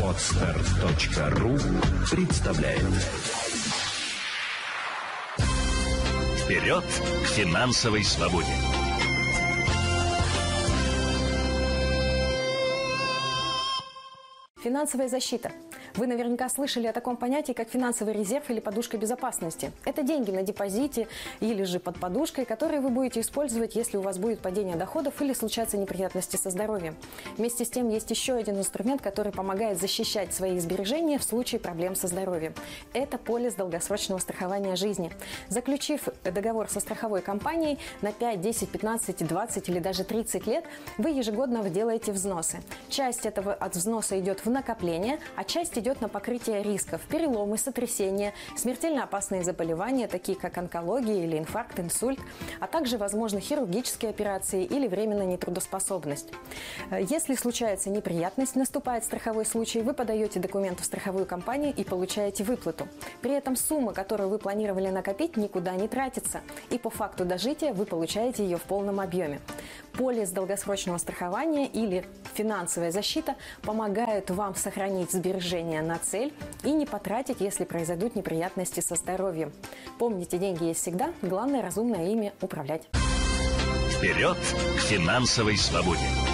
Отстар.ру представляет Вперед к финансовой свободе! Финансовая защита. Вы наверняка слышали о таком понятии, как финансовый резерв или подушка безопасности. Это деньги на депозите или же под подушкой, которые вы будете использовать, если у вас будет падение доходов или случатся неприятности со здоровьем. Вместе с тем есть еще один инструмент, который помогает защищать свои сбережения в случае проблем со здоровьем. Это полис долгосрочного страхования жизни. Заключив договор со страховой компанией на 5, 10, 15, 20 или даже 30 лет, вы ежегодно делаете взносы. Часть этого от взноса идет в накопление, а часть идет на покрытие рисков, переломы, сотрясения, смертельно опасные заболевания, такие как онкология или инфаркт, инсульт, а также, возможно, хирургические операции или временная нетрудоспособность. Если случается неприятность, наступает страховой случай, вы подаете документы в страховую компанию и получаете выплату. При этом сумма, которую вы планировали накопить, никуда не тратится. И по факту дожития вы получаете ее в полном объеме. Полис долгосрочного страхования или финансовая защита помогают вам сохранить сбережения на цель и не потратить, если произойдут неприятности со здоровьем. Помните, деньги есть всегда, главное разумно ими управлять. Вперед к финансовой свободе!